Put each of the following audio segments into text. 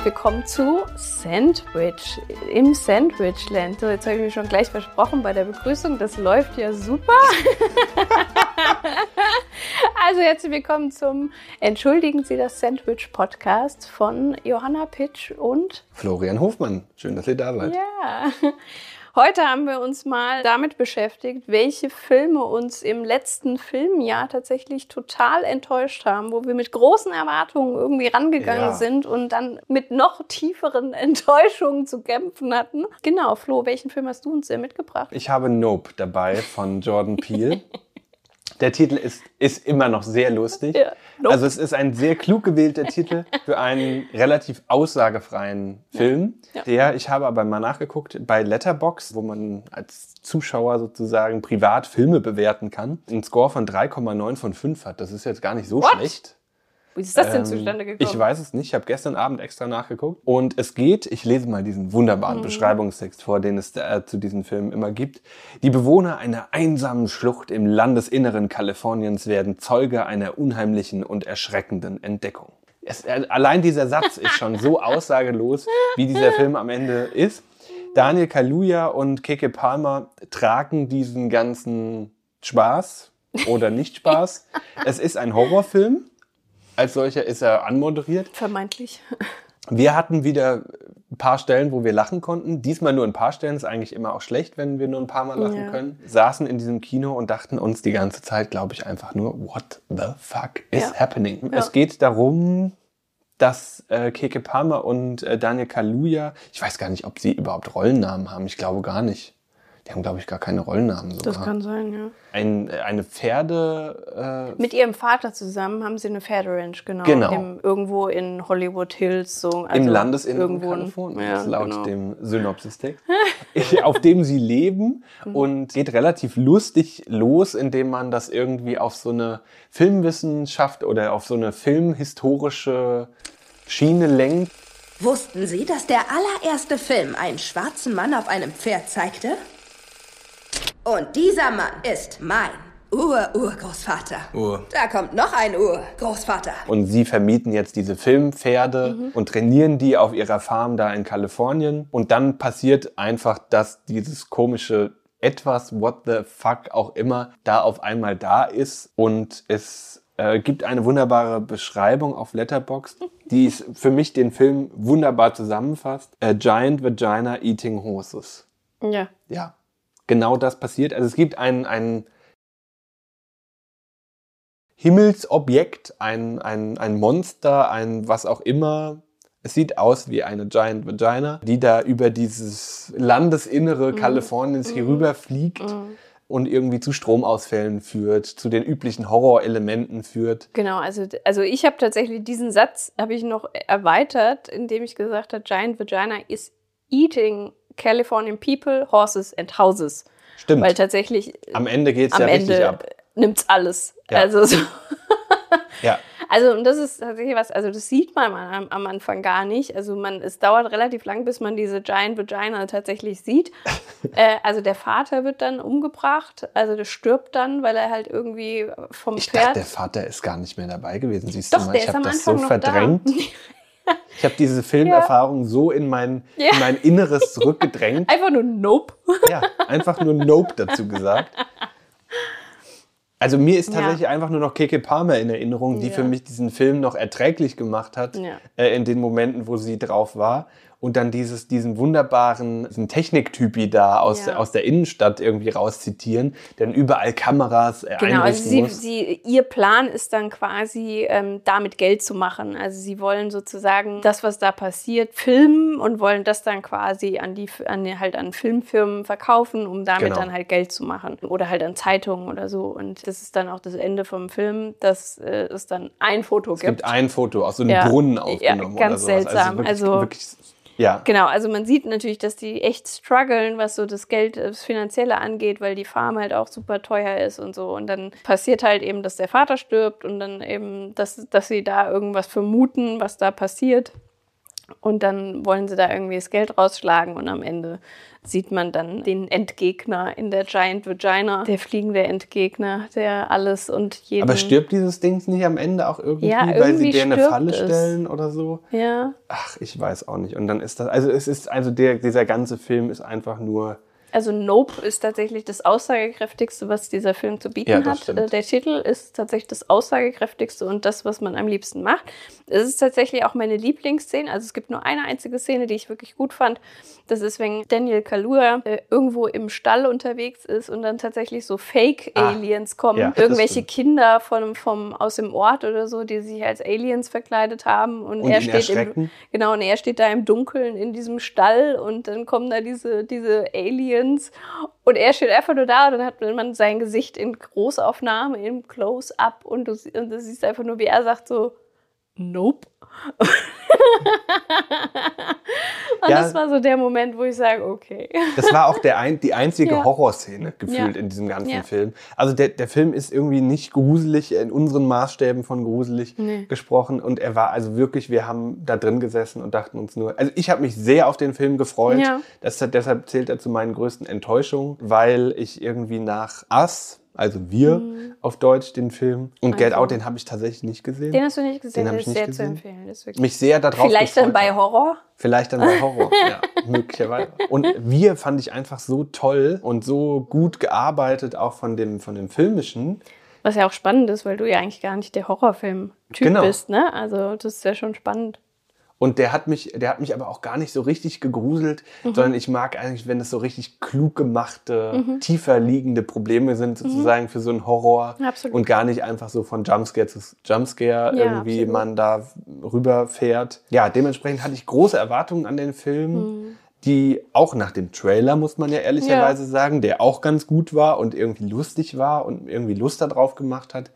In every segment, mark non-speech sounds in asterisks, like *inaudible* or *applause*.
herzlich willkommen zu Sandwich im Sandwichland. So, jetzt habe ich mir schon gleich versprochen bei der Begrüßung, das läuft ja super. *laughs* also herzlich willkommen zum Entschuldigen Sie das Sandwich Podcast von Johanna Pitsch und Florian Hofmann. Schön, dass ihr da seid. Ja. Heute haben wir uns mal damit beschäftigt, welche Filme uns im letzten Filmjahr tatsächlich total enttäuscht haben, wo wir mit großen Erwartungen irgendwie rangegangen Ja. sind und dann mit noch tieferen *laughs* Enttäuschungen zu kämpfen hatten. Genau, Flo, welchen Film hast du uns denn mitgebracht? Ich habe Nope dabei von Jordan Peele. *laughs* Der Titel ist, ist immer noch sehr lustig. Ja, Nope. Also es ist ein sehr klug gewählter Titel für einen relativ aussagefreien Film. Ja. Der, ich habe aber mal nachgeguckt, bei Letterbox, wo man als Zuschauer sozusagen privat Filme bewerten kann, einen Score von 3,9 von 5 hat. Das ist jetzt gar nicht so What? schlecht. Wie ist das denn Ähm, zustande gekommen? Ich weiß es nicht. Ich habe gestern Abend extra nachgeguckt. Und es geht, ich lese mal diesen wunderbaren Mhm. Beschreibungstext vor, den es äh, zu diesen Filmen immer gibt. Die Bewohner einer einsamen Schlucht im Landesinneren Kaliforniens werden Zeuge einer unheimlichen und erschreckenden Entdeckung. Es, äh, allein dieser Satz ist schon so *laughs* aussagelos, wie dieser Film am Ende ist. Daniel Kaluuya und Keke Palmer tragen diesen ganzen Spaß oder nicht Spaß. *laughs* es ist ein Horrorfilm. Als solcher ist er anmoderiert. Vermeintlich. *laughs* Wir hatten wieder ein paar Stellen, wo wir lachen konnten. Diesmal nur ein paar Stellen. Ist eigentlich immer auch schlecht, wenn wir nur ein paar Mal lachen Ja. können. Saßen in diesem Kino und dachten uns die ganze Zeit, glaube ich, einfach nur, what the fuck is Ja. happening? Ja. Es geht darum, dass äh, Keke Palmer und äh, Daniel Kaluuya, ich weiß gar nicht, ob sie überhaupt Rollennamen haben. Ich glaube gar nicht. Die haben, glaube ich, gar keine Rollennamen sogar. Das kann sein, ja. Ein, eine Pferde... Äh, Mit ihrem Vater zusammen haben sie eine Pferderanch, genau. Genau. Im, irgendwo in Hollywood Hills. So, Im also Landesinneren irgendwo in- Kaliforniens, Ja, laut genau. dem Synopsistext, *laughs* auf dem sie leben Mhm. und geht relativ lustig los, indem man das irgendwie auf so eine Filmwissenschaft oder auf so eine filmhistorische Schiene lenkt. Wussten Sie, dass der allererste Film einen schwarzen Mann auf einem Pferd zeigte? Und dieser Mann ist mein Ur-Urgroßvater. Ur. Da kommt noch ein Urgroßvater. Und sie vermieten jetzt diese Filmpferde Mhm. und trainieren die auf ihrer Farm da in Kalifornien. Und dann passiert einfach, dass dieses komische etwas, what the fuck auch immer, da auf einmal da ist. Und es äh, gibt eine wunderbare Beschreibung auf Letterboxd, die *laughs* es für mich den Film wunderbar zusammenfasst. A giant vagina eating horses. Ja. Ja, genau das passiert. Also es gibt ein, ein Himmelsobjekt, ein, ein, ein Monster, ein was auch immer. Es sieht aus wie eine Giant Vagina, die da über dieses Landesinnere Kaliforniens hier rüber fliegt und irgendwie zu Stromausfällen führt, zu den üblichen Horrorelementen führt. Genau, also, also ich habe tatsächlich diesen Satz habe ich noch erweitert, indem ich gesagt habe, Giant Vagina is eating Californian people, horses and houses. Stimmt. Weil tatsächlich Am Ende geht's am ja richtig Ende ab. nimmt's alles. Ja. Also, so, *laughs* Ja. also und das ist tatsächlich was, also das sieht man am, am Anfang gar nicht. Also man, es dauert relativ lang, bis man diese Giant Vagina tatsächlich sieht. *laughs* äh, also der Vater wird dann umgebracht, also der stirbt dann, weil er halt irgendwie vom Ich Pferd. dachte, der Vater ist gar nicht mehr dabei gewesen. Siehst Doch, du mal, der ich habe das so verdrängt. *laughs* Ich habe diese Filmerfahrung so in mein, Ja. in mein Inneres zurückgedrängt. *laughs* Einfach nur Nope. Ja, einfach nur Nope dazu gesagt. Also mir ist Ja. tatsächlich einfach nur noch Keke Palmer in Erinnerung, die Ja. für mich diesen Film noch erträglich gemacht hat, Ja. äh, in den Momenten, wo sie drauf war. Und dann dieses, diesen wunderbaren diesen Techniktypi da aus, Ja. der, aus der Innenstadt irgendwie rauszitieren, denn überall Kameras äh, Genau, also einrichten sie, sie, ihr Plan ist dann quasi, ähm, damit Geld zu machen. Also sie wollen sozusagen das, was da passiert, filmen und wollen das dann quasi an die, an die halt an Filmfirmen verkaufen, um damit Genau. dann halt Geld zu machen. Oder halt an Zeitungen oder so. Und das ist dann auch das Ende vom Film, dass äh, es dann ein Foto Es gibt gibt. ein Foto aus so einem Ja. Brunnen Ja, aufgenommen ganz oder sowas. seltsam. wirklich, Also- wirklich, ja. Genau, also man sieht natürlich, dass die echt strugglen, was so das Geld, das Finanzielle angeht, weil die Farm halt auch super teuer ist und so. Und dann passiert halt eben, dass der Vater stirbt und dann eben, dass, dass sie da irgendwas vermuten, was da passiert. Und dann wollen sie da irgendwie das Geld rausschlagen und am Ende sieht man dann den Endgegner in der Giant Vagina, der fliegende Endgegner, der alles und jeden. Aber stirbt dieses Ding nicht am Ende auch irgendwie, Ja, weil irgendwie sie dir eine Falle es. stellen oder so? Ja. Ach, ich weiß auch nicht. Und dann ist das, also es ist, also der, dieser ganze Film ist einfach nur, Also Nope ist tatsächlich das aussagekräftigste, was dieser Film zu bieten Ja, hat. stimmt. Der Titel ist tatsächlich das aussagekräftigste und das, was man am liebsten macht. Es ist tatsächlich auch meine Lieblingsszene. Also es gibt nur eine einzige Szene, die ich wirklich gut fand. Das ist, wenn Daniel Kaluuya äh, irgendwo im Stall unterwegs ist und dann tatsächlich so Fake-Aliens kommen. ja, Irgendwelche. Kinder von, vom, aus dem Ort oder so, die sich als Aliens verkleidet haben. Und, Und er steht im. Genau, und er steht da im Dunkeln in diesem Stall und dann kommen da diese, diese Aliens und er steht einfach nur da und dann hat man sein Gesicht in Großaufnahme, im Close-Up und du, und du siehst einfach nur, wie er sagt so, Nope. *laughs* und Ja. das war so der Moment, wo ich sage, okay. das war auch der ein, die einzige *laughs* Ja. Horrorszene gefühlt Ja. in diesem ganzen Ja. Film. Also der, der Film ist irgendwie nicht gruselig, in unseren Maßstäben von gruselig Nee. gesprochen. Und er war also wirklich, wir haben da drin gesessen und dachten uns nur, also ich habe mich sehr auf den Film gefreut. Ja. Das, deshalb zählt er zu meinen größten Enttäuschungen, weil ich irgendwie nach Us, also wir auf Deutsch, den Film, und Get Mhm. Also. Out, den habe ich tatsächlich nicht gesehen. Den hast du nicht gesehen, Den hab der ich nicht sehr gesehen. zu empfehlen. Mich sehr darauf Vielleicht dann bei habe. Horror. Vielleicht dann bei Horror, *laughs* ja, möglicherweise. Und wir fand ich einfach so toll und so gut gearbeitet, auch von dem, von dem Filmischen. Was ja auch spannend ist, weil du ja eigentlich gar nicht der Horrorfilm-Typ Genau. bist, ne? Also das ist ja schon spannend. Und der hat mich, der hat mich aber auch gar nicht so richtig gegruselt, Mhm. sondern ich mag eigentlich, wenn es so richtig klug gemachte, tiefer liegende Probleme sind, sozusagen für so einen Horror. Mhm. Absolut. Und gar nicht einfach so von Jumpscare zu Jumpscare Ja, irgendwie absolut. man da rüberfährt. Ja, dementsprechend hatte ich große Erwartungen an den Film. Mhm. Die auch nach dem Trailer, muss man ja ehrlicherweise sagen, der auch ganz gut war und irgendwie lustig war und irgendwie Lust darauf gemacht hat,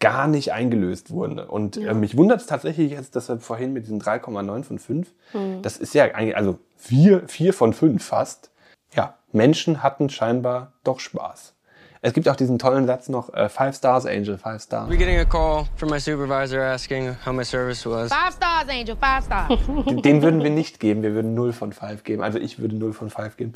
gar nicht eingelöst wurden. Und äh, mich wundert es tatsächlich jetzt, dass er vorhin mit diesen 3,9 von 5, Hm. das ist ja eigentlich, also 4, 4 von 5 fast. Ja, Menschen hatten scheinbar doch Spaß. Es gibt auch diesen tollen Satz noch, äh, Five Stars, Angel, Five Stars. We're getting a call from my supervisor asking how my service was. Five stars, Angel. Five stars. Den, den würden wir nicht geben, wir würden 0 von 5 geben. Also ich würde 0 von 5 geben.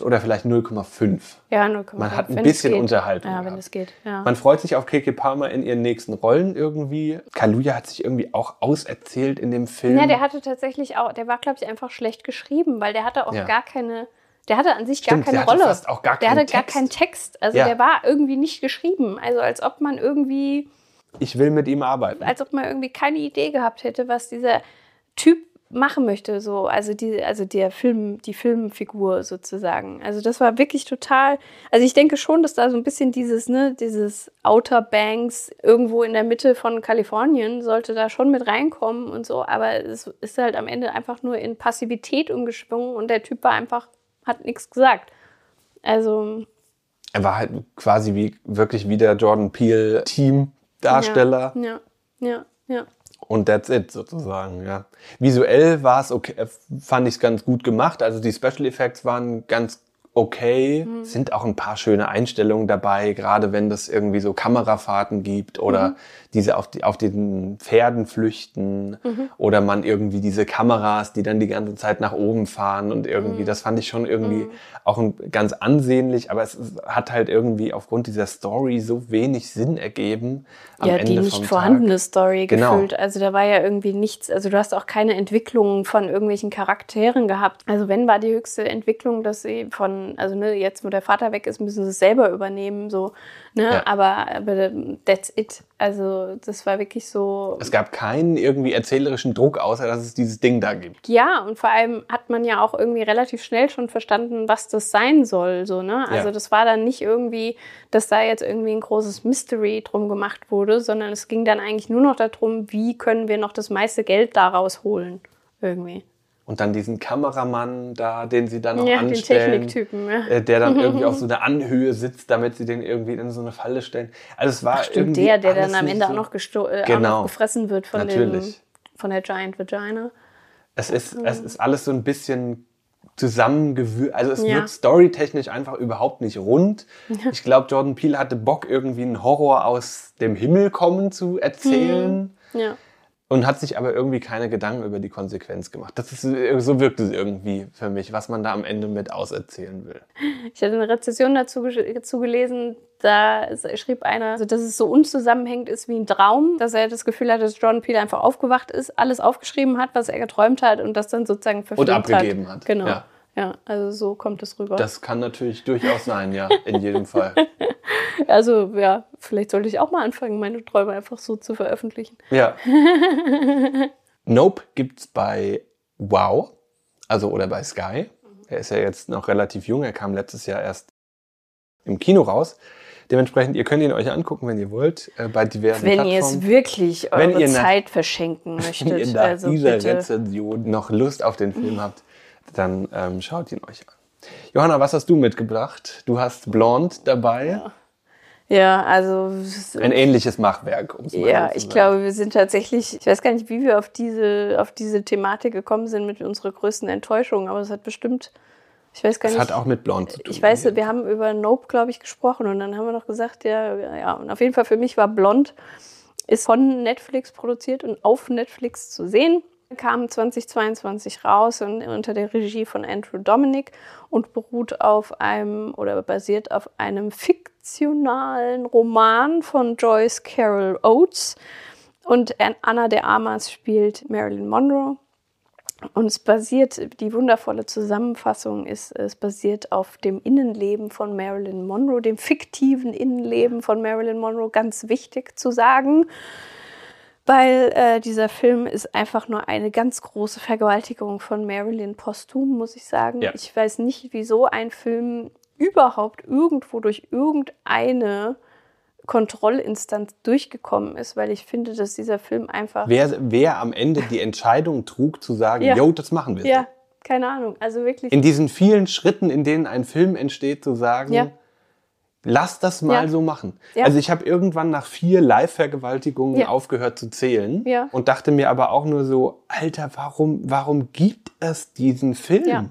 Oder vielleicht 0,5. Ja, 0,5. Man hat ein wenn bisschen. Unterhaltung Ja, wenn gehabt. es geht. Ja. Man freut sich auf Keke Palmer in ihren nächsten Rollen irgendwie. Kaluja hat sich irgendwie auch auserzählt in dem Film. Ja, der hatte tatsächlich auch, der war, glaube ich, einfach schlecht geschrieben, weil der hatte auch Ja. gar keine, der hatte an sich Stimmt, gar der keine hatte Rolle. fast auch gar der keinen hatte gar Text. keinen Text. Also Ja. der war irgendwie nicht geschrieben. Also als ob man irgendwie, ich will mit ihm arbeiten. als ob man irgendwie keine Idee gehabt hätte, was dieser Typ machen möchte. So, also die, also der Film, die Filmfigur sozusagen. Also das war wirklich total. Also ich denke schon, dass da so ein bisschen dieses, ne, dieses Outer Banks irgendwo in der Mitte von Kalifornien sollte da schon mit reinkommen und so. Aber es ist halt am Ende einfach nur in Passivität umgeschwungen und der Typ war einfach, hat nichts gesagt. Also Er war halt quasi wie wirklich wie der Jordan Peele Team-Darsteller. Ja, ja, ja. ja. Und that's it sozusagen, ja. Visuell war es okay, fand ich es ganz gut gemacht. Also die Special Effects waren ganz okay. Mhm. Sind auch ein paar schöne Einstellungen dabei, gerade wenn das irgendwie so Kamerafahrten gibt oder Mhm. diese auf, die, auf den Pferden flüchten Mhm. oder man irgendwie diese Kameras, die dann die ganze Zeit nach oben fahren und Mhm. irgendwie, das fand ich schon irgendwie auch ein, ganz ansehnlich, aber es hat halt irgendwie aufgrund dieser Story so wenig Sinn ergeben. Am ja, Ende die nicht vorhandene Tag. Story Genau. gefühlt. Also da war ja irgendwie nichts, also du hast auch keine Entwicklung von irgendwelchen Charakteren gehabt. Also wenn war die höchste Entwicklung, dass sie von, also ne, jetzt wo der Vater weg ist, müssen sie es selber übernehmen, so, ne, Ja. aber, aber that's it. Also das war wirklich so. Es gab keinen irgendwie erzählerischen Druck, außer dass es dieses Ding da gibt. Ja, und vor allem hat man ja auch irgendwie relativ schnell schon verstanden, was das sein soll. So, ne? Also Ja. das war dann nicht irgendwie, dass da jetzt irgendwie ein großes Mystery drum gemacht wurde, sondern es ging dann eigentlich nur noch darum, wie können wir noch das meiste Geld daraus holen. Irgendwie. Und dann diesen Kameramann da, den sie dann noch Ja, den anstellen. Techniktypen, ja. äh, Der dann *laughs* irgendwie auf so einer Anhöhe sitzt, damit sie den irgendwie in so eine Falle stellen. Also es war Stimmt, irgendwie der, der dann am Ende so- auch, noch äh, auch Genau. noch gefressen wird von, dem, Natürlich. von der Giant Vagina. Es ist, es ist alles so ein bisschen zusammengewürzt. Also es Ja. wird storytechnisch einfach überhaupt nicht rund. Ich glaube, Jordan Peele hatte Bock, irgendwie einen Horror aus dem Himmel kommen zu erzählen. Ja. Und hat sich aber irgendwie keine Gedanken über die Konsequenz gemacht. Das ist, so wirkt es irgendwie für mich, was man da am Ende mit auserzählen will. Ich hatte eine Rezession dazu, dazu gelesen, da schrieb einer, also, dass es so unzusammenhängend ist wie ein Traum, dass er das Gefühl hat, dass Jordan Peele einfach aufgewacht ist, alles aufgeschrieben hat, was er geträumt hat und das dann sozusagen verfilmt Und abgegeben hat. hat. Genau. Ja. Ja, also so kommt es rüber. Das kann natürlich durchaus sein, ja, in jedem Fall. *laughs* Also ja, vielleicht sollte ich auch mal anfangen, meine Träume einfach so zu veröffentlichen. Ja. *laughs* nope gibt's bei Wow, also oder bei Sky. Er ist ja jetzt noch relativ jung, er kam letztes Jahr erst im Kino raus. Dementsprechend, ihr könnt ihn euch angucken, wenn ihr wollt, äh, bei diversen wenn Plattformen. Wenn ihr es wirklich eure wenn Zeit verschenken *laughs* möchtet. Wenn ihr nach also dieser bitte. Rezension noch Lust auf den Film habt, dann ähm, schaut ihn euch an. Johanna, was hast du mitgebracht? Du hast Blonde dabei. Ja. Ja, also. Ein ähnliches Machwerk, um es mal Ja, ich glaube, wir sind tatsächlich, ich weiß gar nicht, wie wir auf diese, auf diese Thematik gekommen sind mit unserer größten Enttäuschung, aber es hat bestimmt, ich weiß gar das nicht. Das hat auch mit Blond zu tun. Ich weiß, wir haben über Nope, glaube ich, gesprochen und dann haben wir noch gesagt, ja, ja, und auf jeden Fall für mich war Blond, ist von Netflix produziert und auf Netflix zu sehen kam 2022 raus und unter der Regie von Andrew Dominic und beruht auf einem oder basiert auf einem fiktionalen Roman von Joyce Carol Oates. Und Anna de Armas spielt Marilyn Monroe. Und es basiert, die wundervolle Zusammenfassung ist, es basiert auf dem Innenleben von Marilyn Monroe, dem fiktiven Innenleben von Marilyn Monroe, ganz wichtig zu sagen weil äh, dieser Film ist einfach nur eine ganz große Vergewaltigung von Marilyn posthum, muss ich sagen. Ja. Ich weiß nicht, wieso ein Film überhaupt irgendwo durch irgendeine Kontrollinstanz durchgekommen ist, weil ich finde, dass dieser Film einfach. Wer, wer am Ende die Entscheidung trug, zu sagen, ja. yo, das machen wir. Ja, keine Ahnung. Also wirklich. In diesen vielen Schritten, in denen ein Film entsteht, zu sagen, ja. Lass das mal ja. so machen. Ja. Also ich habe irgendwann nach vier Live-Vergewaltigungen ja. aufgehört zu zählen und dachte mir aber auch nur so, Alter, warum, warum gibt es diesen Film?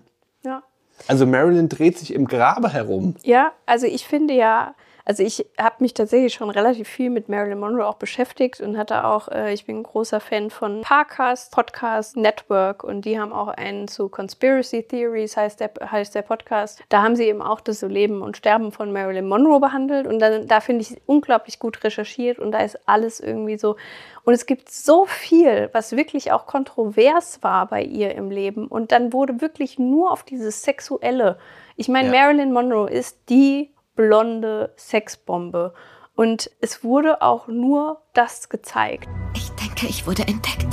Also Marilyn dreht sich im Grabe herum. Ja, also ich finde ja, also ich habe mich tatsächlich schon relativ viel mit Marilyn Monroe auch beschäftigt und hatte auch, äh, ich bin ein großer Fan von Parcast, Podcast Network und die haben auch einen zu Conspiracy Theories, heißt der, heißt der Podcast. Da haben sie eben auch das so Leben und Sterben von Marilyn Monroe behandelt und dann, da finde ich unglaublich gut recherchiert und da ist alles irgendwie so. Und es gibt so viel, was wirklich auch kontrovers war bei ihr im Leben und dann wurde wirklich nur auf dieses Sexuelle. Ich meine, ja. Marilyn Monroe ist die blonde Sexbombe. Und es wurde auch nur das gezeigt. Ich denke, ich wurde entdeckt.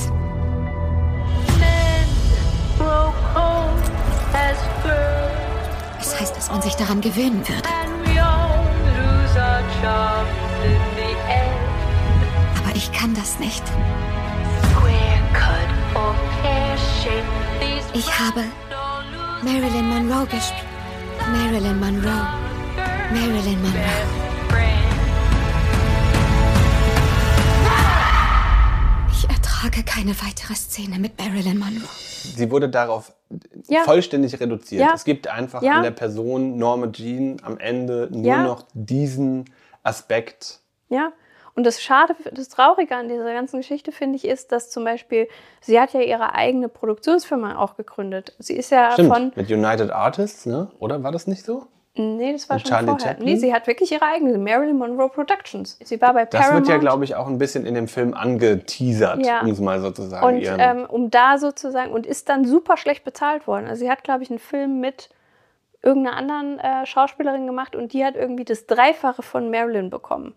Es heißt, dass man sich daran gewöhnen würde. Aber ich kann das nicht. Ich habe Marilyn Monroe gespielt. Marilyn Monroe. Marilyn Monroe. Ich ertrage keine weitere Szene mit Marilyn Monroe. Sie wurde darauf ja. vollständig reduziert. Ja. Es gibt einfach ja. an der Person Norma Jean am Ende nur noch diesen Aspekt. Ja. Und das Schade, das Traurige an dieser ganzen Geschichte, finde ich, ist, dass zum Beispiel, sie hat ja ihre eigene Produktionsfirma auch gegründet. Sie ist ja Stimmt, von. Mit United Artists, ne? Oder war das nicht so? Nee, das war und schon Charlie vorher. Chaplin? Nee, sie hat wirklich ihre eigene Marilyn Monroe Productions. Sie war bei Paramount. Das wird ja, glaube ich, auch ein bisschen in dem Film angeteasert, ja. um es mal so zu sagen. Und ähm, um da sozusagen, und ist dann super schlecht bezahlt worden. Also sie hat, glaube ich, einen Film mit irgendeiner anderen äh, Schauspielerin gemacht und die hat irgendwie das Dreifache von Marilyn bekommen.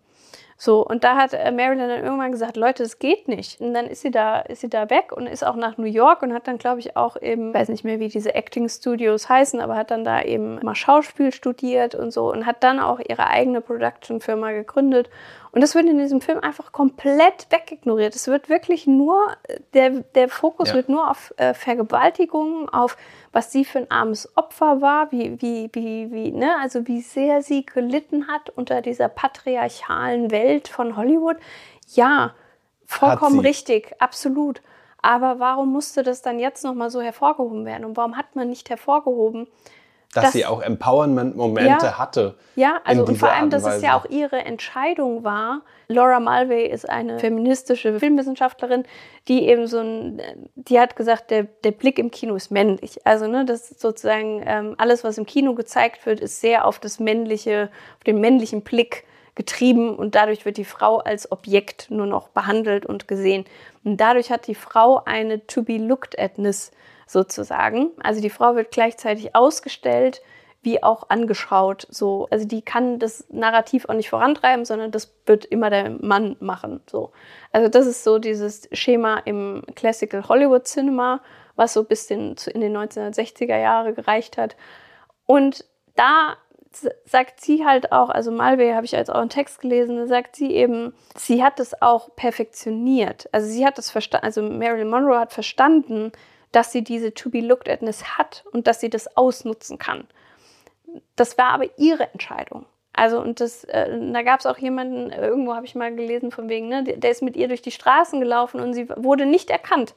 So, und da hat äh, Marilyn dann irgendwann gesagt, Leute, es geht nicht. Und dann ist sie da, ist sie da weg und ist auch nach New York und hat dann, glaube ich, auch eben, weiß nicht mehr, wie diese Acting Studios heißen, aber hat dann da eben mal Schauspiel studiert und so und hat dann auch ihre eigene Production-Firma gegründet. Und das wird in diesem Film einfach komplett wegignoriert. Es wird wirklich nur, der, der Fokus ja. wird nur auf äh, Vergewaltigungen, auf was sie für ein armes Opfer war, wie, wie, wie, wie, ne, also wie sehr sie gelitten hat unter dieser patriarchalen Welt von Hollywood. Ja, vollkommen richtig, absolut. Aber warum musste das dann jetzt nochmal so hervorgehoben werden? Und warum hat man nicht hervorgehoben, dass Das- sie auch Empowerment-Momente Ja. hatte. Ja, also und vor allem, dass es ja auch ihre Entscheidung war. Laura Mulvey ist eine feministische Filmwissenschaftlerin, die eben so ein, die hat gesagt, der, der Blick im Kino ist männlich. Also, ne, das ist sozusagen ähm, alles, was im Kino gezeigt wird, ist sehr auf das männliche, auf den männlichen Blick getrieben und dadurch wird die Frau als Objekt nur noch behandelt und gesehen. Und dadurch hat die Frau eine to be looked atness sozusagen. Also die Frau wird gleichzeitig ausgestellt wie auch angeschaut. So, also die kann das Narrativ auch nicht vorantreiben, sondern das wird immer der Mann machen. So, also das ist so dieses Schema im Classical Hollywood Cinema, was so bis in, in den 1960er Jahre gereicht hat. Und da sagt sie halt auch, also Malve habe ich jetzt auch einen Text gelesen, da sagt sie eben, sie hat es auch perfektioniert. Also sie hat es verstanden, also Marilyn Monroe hat verstanden, dass sie diese to be looked atness hat und dass sie das ausnutzen kann. Das war aber ihre Entscheidung. Also und das, äh, da gab es auch jemanden, irgendwo habe ich mal gelesen von wegen, ne, der, der ist mit ihr durch die Straßen gelaufen und sie wurde nicht erkannt.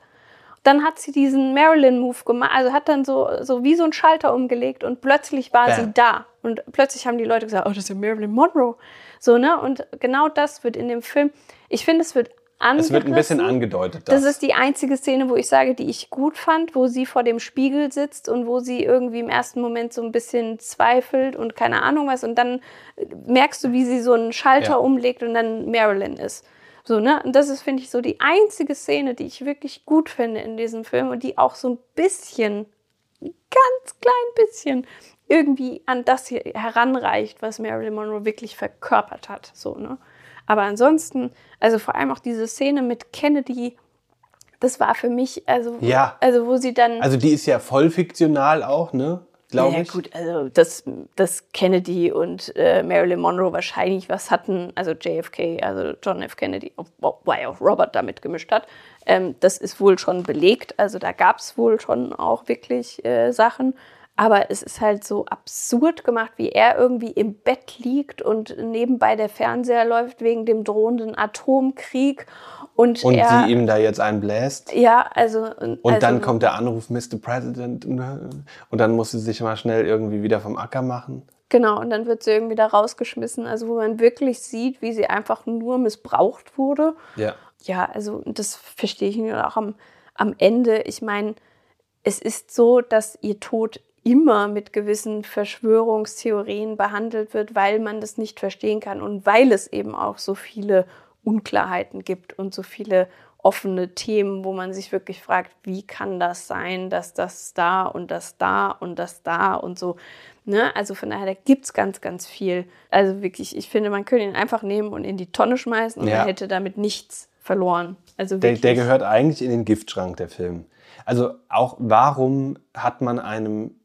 Dann hat sie diesen Marilyn-Move gemacht, also hat dann so, so wie so ein Schalter umgelegt und plötzlich war Bam. sie da. Und plötzlich haben die Leute gesagt, oh, das ist ja Marilyn Monroe. So, ne? Und genau das wird in dem Film, ich finde, es wird Es wird ein bisschen angerissen. angedeutet. Das ist die einzige Szene, wo ich sage, die ich gut fand, wo sie vor dem Spiegel sitzt und wo sie irgendwie im ersten Moment so ein bisschen zweifelt und keine Ahnung was. Und dann äh, merkst du, wie sie so einen Schalter Ja. umlegt und dann Marilyn ist. So, ne? Und das ist, finde ich, so die einzige Szene, die ich wirklich gut finde in diesem Film und die auch so ein bisschen, ein ganz klein bisschen, irgendwie an das hier heranreicht, was Marilyn Monroe wirklich verkörpert hat. So, ne? Aber ansonsten, also vor allem auch diese Szene mit Kennedy, das war für mich, also, Ja. also wo sie dann. also die ist ja voll fiktional auch, ne? Glaube ja, ich. gut, also dass, dass Kennedy und äh, Marilyn Monroe wahrscheinlich was hatten, also JFK, also John F. Kennedy, wobei auch Robert damit gemischt hat, ähm, das ist wohl schon belegt. Also da gab es wohl schon auch wirklich äh, Sachen. Aber es ist halt so absurd gemacht, wie er irgendwie im Bett liegt und nebenbei der Fernseher läuft wegen dem drohenden Atomkrieg. Und, Und er, sie ihm da jetzt einbläst. Ja, also. Und also, dann kommt der Anruf, Mr. President. ne? Und dann muss sie sich mal schnell irgendwie wieder vom Acker machen. Genau, und dann wird sie irgendwie da rausgeschmissen. Also, wo man wirklich sieht, wie sie einfach nur missbraucht wurde. Ja. Ja, also das verstehe ich nur auch am, am Ende. Ich meine, es ist so, dass ihr Tod immer mit gewissen Verschwörungstheorien behandelt wird, weil man das nicht verstehen kann und weil es eben auch so viele Unklarheiten gibt und so viele offene Themen, wo man sich wirklich fragt, wie kann das sein, dass das da und das da und das da und so. Ne? Also von daher, da gibt es ganz, ganz viel. Also wirklich, ich finde, man könnte ihn einfach nehmen und in die Tonne schmeißen und Ja. man hätte damit nichts verloren. Also Der, der gehört eigentlich in den Giftschrank, der Film. Also auch, warum hat man einem,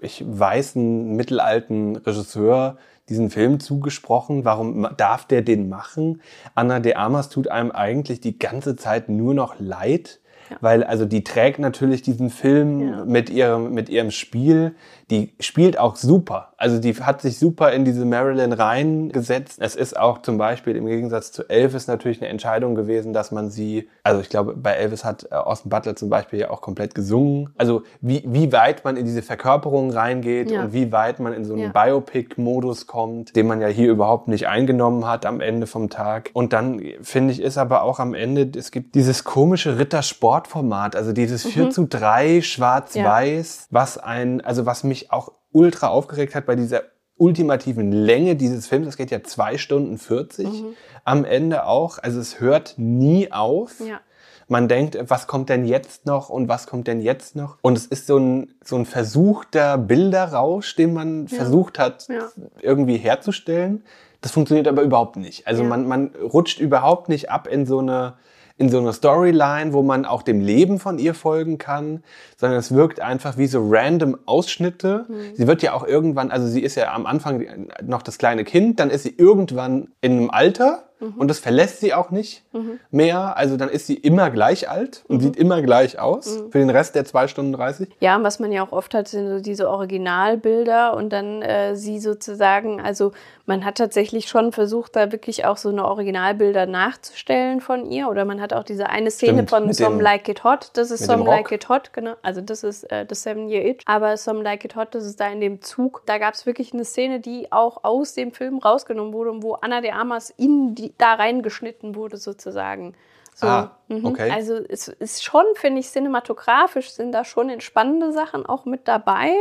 ich weißen, mittelalten Regisseur diesen Film zugesprochen? Warum darf der den machen? Anna de Armas tut einem eigentlich die ganze Zeit nur noch leid. Weil also die trägt natürlich diesen Film Ja. mit, ihrem, mit ihrem Spiel. Die spielt auch super. Also die hat sich super in diese Marilyn reingesetzt. Es ist auch zum Beispiel im Gegensatz zu Elvis natürlich eine Entscheidung gewesen, dass man sie, also ich glaube, bei Elvis hat äh, Austin Butler zum Beispiel ja auch komplett gesungen. Also wie, wie weit man in diese Verkörperung reingeht Ja. und wie weit man in so einen Ja. Biopic-Modus kommt, den man ja hier überhaupt nicht eingenommen hat am Ende vom Tag. Und dann finde ich, ist aber auch am Ende, es gibt dieses komische Rittersportformat, also dieses 4 zu 3 schwarz-weiß, was ein, also was mich auch ultra aufgeregt hat bei dieser ultimativen Länge dieses Films. Das geht ja zwei Stunden 40 am Ende auch. Also es hört nie auf. Ja. Man denkt, was kommt denn jetzt noch und was kommt denn jetzt noch? Und es ist so ein, so ein versuchter Bilderrausch, den man versucht hat, Ja. irgendwie herzustellen. Das funktioniert aber überhaupt nicht. Also Ja. man, man rutscht überhaupt nicht ab in so eine in so eine Storyline, wo man auch dem Leben von ihr folgen kann, sondern es wirkt einfach wie so random Ausschnitte. Mhm. Sie wird ja auch irgendwann, also sie ist ja am Anfang noch das kleine Kind, dann ist sie irgendwann in einem Alter, und das verlässt sie auch nicht mehr. Also dann ist sie immer gleich alt und sieht immer gleich aus für den Rest der 2 Stunden 30. Ja, und was man ja auch oft hat, sind so diese Originalbilder und dann äh, sie sozusagen, also man hat tatsächlich schon versucht, da wirklich auch so eine Originalbilder nachzustellen von ihr. Oder man hat auch diese eine Szene Stimmt, von Some dem- Like It Hot. Das ist Some Like. It Hot, genau. Also das ist äh, The Seven Year Itch. Aber Some Like It Hot, das ist da in dem Zug. Da gab es wirklich eine Szene, die auch aus dem Film rausgenommen wurde und wo Anna de Armas in die, da reingeschnitten wurde sozusagen. So, Ah, mhm. okay. Also es ist schon, finde ich, cinematografisch sind da schon entspannende Sachen auch mit dabei.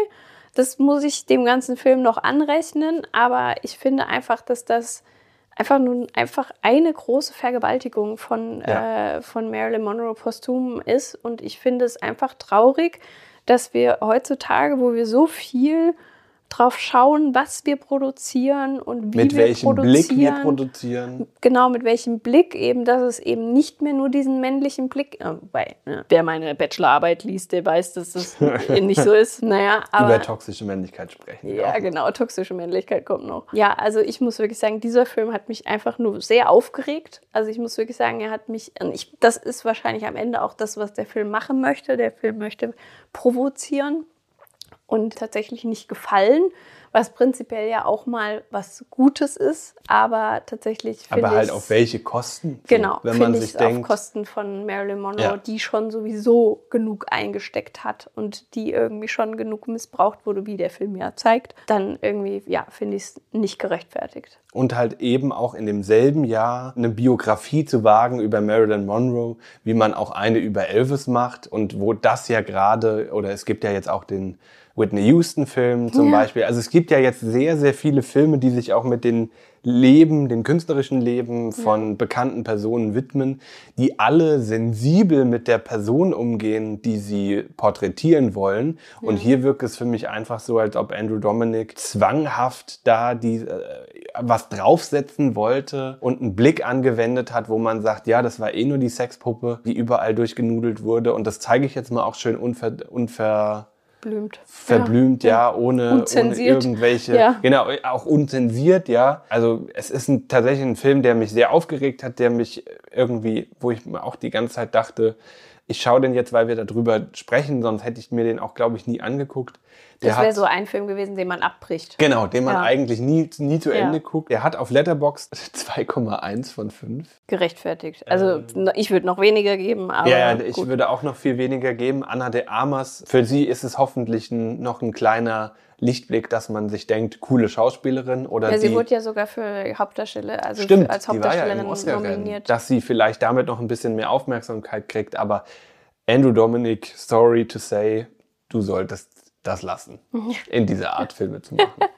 Das muss ich dem ganzen Film noch anrechnen, aber ich finde einfach, dass das einfach nun einfach eine große Vergewaltigung von, Ja. äh, von Marilyn Monroe posthum ist. Und ich finde es einfach traurig, dass wir heutzutage, wo wir so viel drauf schauen, was wir produzieren und wie Mit wir welchem produzieren. Blick wir produzieren. Genau, mit welchem Blick eben, dass es eben nicht mehr nur diesen männlichen Blick, äh, wobei, ne, wer meine Bachelorarbeit liest, der weiß, dass das nicht so ist. *laughs* Naja, aber. über toxische Männlichkeit sprechen. Ja, genau, toxische Männlichkeit kommt noch. Ja, also ich muss wirklich sagen, dieser Film hat mich einfach nur sehr aufgeregt. Also ich muss wirklich sagen, er hat mich, ich, das ist wahrscheinlich am Ende auch das, was der Film machen möchte. Der Film möchte provozieren und tatsächlich nicht gefallen, was prinzipiell ja auch mal was Gutes ist, aber tatsächlich Aber halt auf welche Kosten? So, Genau, wenn man finde sich ich auf denkt, Kosten von Marilyn Monroe, Ja. die schon sowieso genug eingesteckt hat und die irgendwie schon genug missbraucht wurde, wie der Film ja zeigt, dann irgendwie, ja, finde ich es nicht gerechtfertigt. und halt eben auch in demselben Jahr eine Biografie zu wagen über Marilyn Monroe, wie man auch eine über Elvis macht und wo das ja gerade, oder es gibt ja jetzt auch den Whitney Houston-Film zum Ja. Beispiel. Also es gibt ja jetzt sehr, sehr viele Filme, die sich auch mit den Leben, dem künstlerischen Leben von bekannten Personen widmen, die alle sensibel mit der Person umgehen, die sie porträtieren wollen. Und hier wirkt es für mich einfach so, als ob Andrew Dominic zwanghaft da die äh, was draufsetzen wollte und einen Blick angewendet hat, wo man sagt, ja, das war eh nur die Sexpuppe, die überall durchgenudelt wurde. Und das zeige ich jetzt mal auch schön unver, unver Blümt. verblümt, ja, ohne, ohne Unzensiert. irgendwelche, Ja. genau, auch unzensiert, ja. Also es ist ein, tatsächlich ein Film, der mich sehr aufgeregt hat, der mich irgendwie, wo ich mir auch die ganze Zeit dachte, ich schaue den jetzt, weil wir darüber sprechen, sonst hätte ich mir den auch, glaube ich, nie angeguckt. Der Das wäre so ein Film gewesen, den man abbricht. Genau, den man Ja. eigentlich nie, nie zu Ja. Ende guckt. Der hat auf Letterboxd *laughs* 2,1 von 5. Gerechtfertigt. Also ich würde noch weniger geben, aber Ähm. ja, ja, ich gut. würde auch noch viel weniger geben. Anna de Armas, für sie ist es hoffentlich ein, noch ein kleiner Lichtblick, dass man sich denkt, coole Schauspielerin oder ja, sie die, wurde ja sogar für Hauptdarsteller, also stimmt, als ja Hauptdarstellerin Oscar nominiert. dass sie vielleicht damit noch ein bisschen mehr Aufmerksamkeit kriegt. Aber Andrew Dominic, sorry to say, du solltest das lassen, in dieser Art Filme zu machen. *laughs*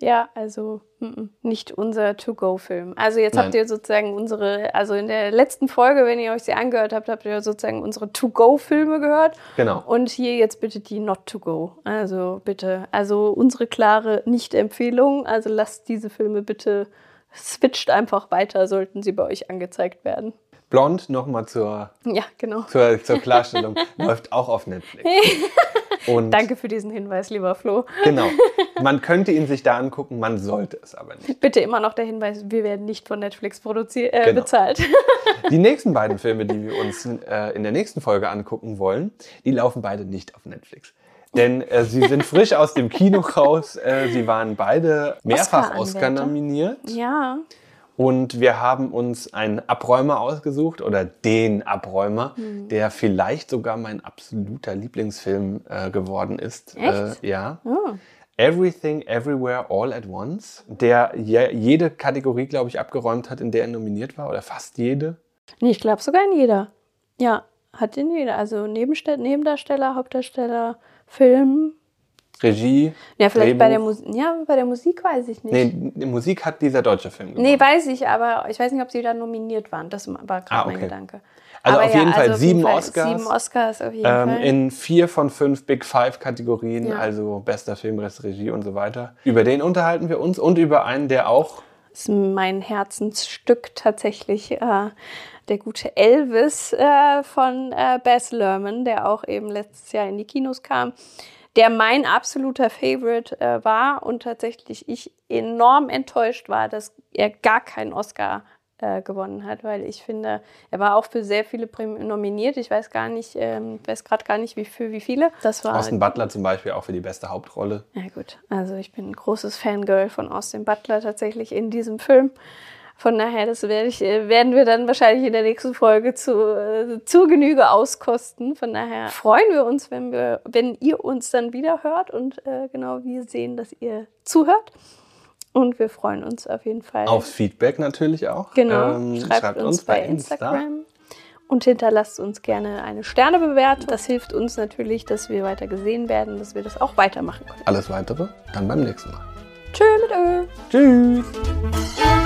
Ja, also mm, nicht unser To-Go-Film. Also jetzt Nein. habt ihr sozusagen unsere, also in der letzten Folge, wenn ihr euch sie angehört habt, habt ihr sozusagen unsere To-Go-Filme gehört. Genau. Und hier jetzt bitte die Not-To-Go. Also bitte, also unsere klare Nicht-Empfehlung. Also lasst diese Filme bitte, switcht einfach weiter, sollten sie bei euch angezeigt werden. Blond, nochmal zur, Ja, genau. zur, zur Klarstellung, *laughs* läuft auch auf Netflix. *laughs* Und Danke für diesen Hinweis, lieber Flo. Genau. *laughs* Man könnte ihn sich da angucken, man sollte es aber nicht. Bitte immer noch der Hinweis, wir werden nicht von Netflix produziert, äh, Genau. bezahlt. Die nächsten beiden Filme, die wir uns äh, in der nächsten Folge angucken wollen, die laufen beide nicht auf Netflix. Denn äh, sie sind frisch aus dem Kino raus. Äh, sie waren beide mehrfach Oscar-Anwärter. Oscar ja. Und wir haben uns einen Abräumer ausgesucht oder den Abräumer, Hm. der vielleicht sogar mein absoluter Lieblingsfilm äh, geworden ist. Echt? Äh, ja. Oh. Everything, Everywhere, All at Once, der je, jede Kategorie, glaube ich, abgeräumt hat, in der er nominiert war, oder fast jede. Nee, ich glaube sogar in jeder. Ja, hat in jeder. Also Nebenste Nebendarsteller, Hauptdarsteller, Film. Regie. Ja, vielleicht bei der, Drehbuch. Mus ja, bei der Musik weiß ich nicht. Nee, Musik hat dieser deutsche Film gemacht. Nee, weiß ich, aber ich weiß nicht, ob sie da nominiert waren. Das war gerade Ah, mein okay. Gedanke. Also aber auf jeden Fall auf sieben Fall Oscars. Sieben Oscars auf jeden ähm, Fall. in vier von fünf Big Five Kategorien, Ja. also bester Film, Rest Regie und so weiter. Über den unterhalten wir uns und über einen, der auch ist mein Herzensstück tatsächlich. Äh, der gute Elvis äh, von äh, Baz Luhrmann, der auch eben letztes Jahr in die Kinos kam. Der mein absoluter Favorite äh, war und tatsächlich ich enorm enttäuscht war, dass er gar keinen Oscar äh, gewonnen hat, weil ich finde, er war auch für sehr viele Prämien nominiert. Ich weiß gar nicht, ähm, weiß gerade gar nicht, wie für wie viele. Das war Austin Butler zum Beispiel auch für die beste Hauptrolle. ja gut, also ich bin ein großes Fangirl von Austin Butler tatsächlich in diesem Film. Von daher, das werde ich, äh, werden wir dann wahrscheinlich in der nächsten Folge zu, äh, zur Genüge auskosten. Von daher freuen wir uns, wenn, wir, wenn ihr uns dann wieder hört und äh, genau wir sehen, dass ihr zuhört. Und wir freuen uns auf jeden Fall. Aufs Feedback natürlich auch. Genau, Ähm, schreibt, uns, bei Instagram. Und hinterlasst uns gerne eine Sternebewertung. Das hilft uns natürlich, dass wir weiter gesehen werden, dass wir das auch weitermachen können. Alles weitere dann beim nächsten Mal. Tschö mit Ö. Tschüss.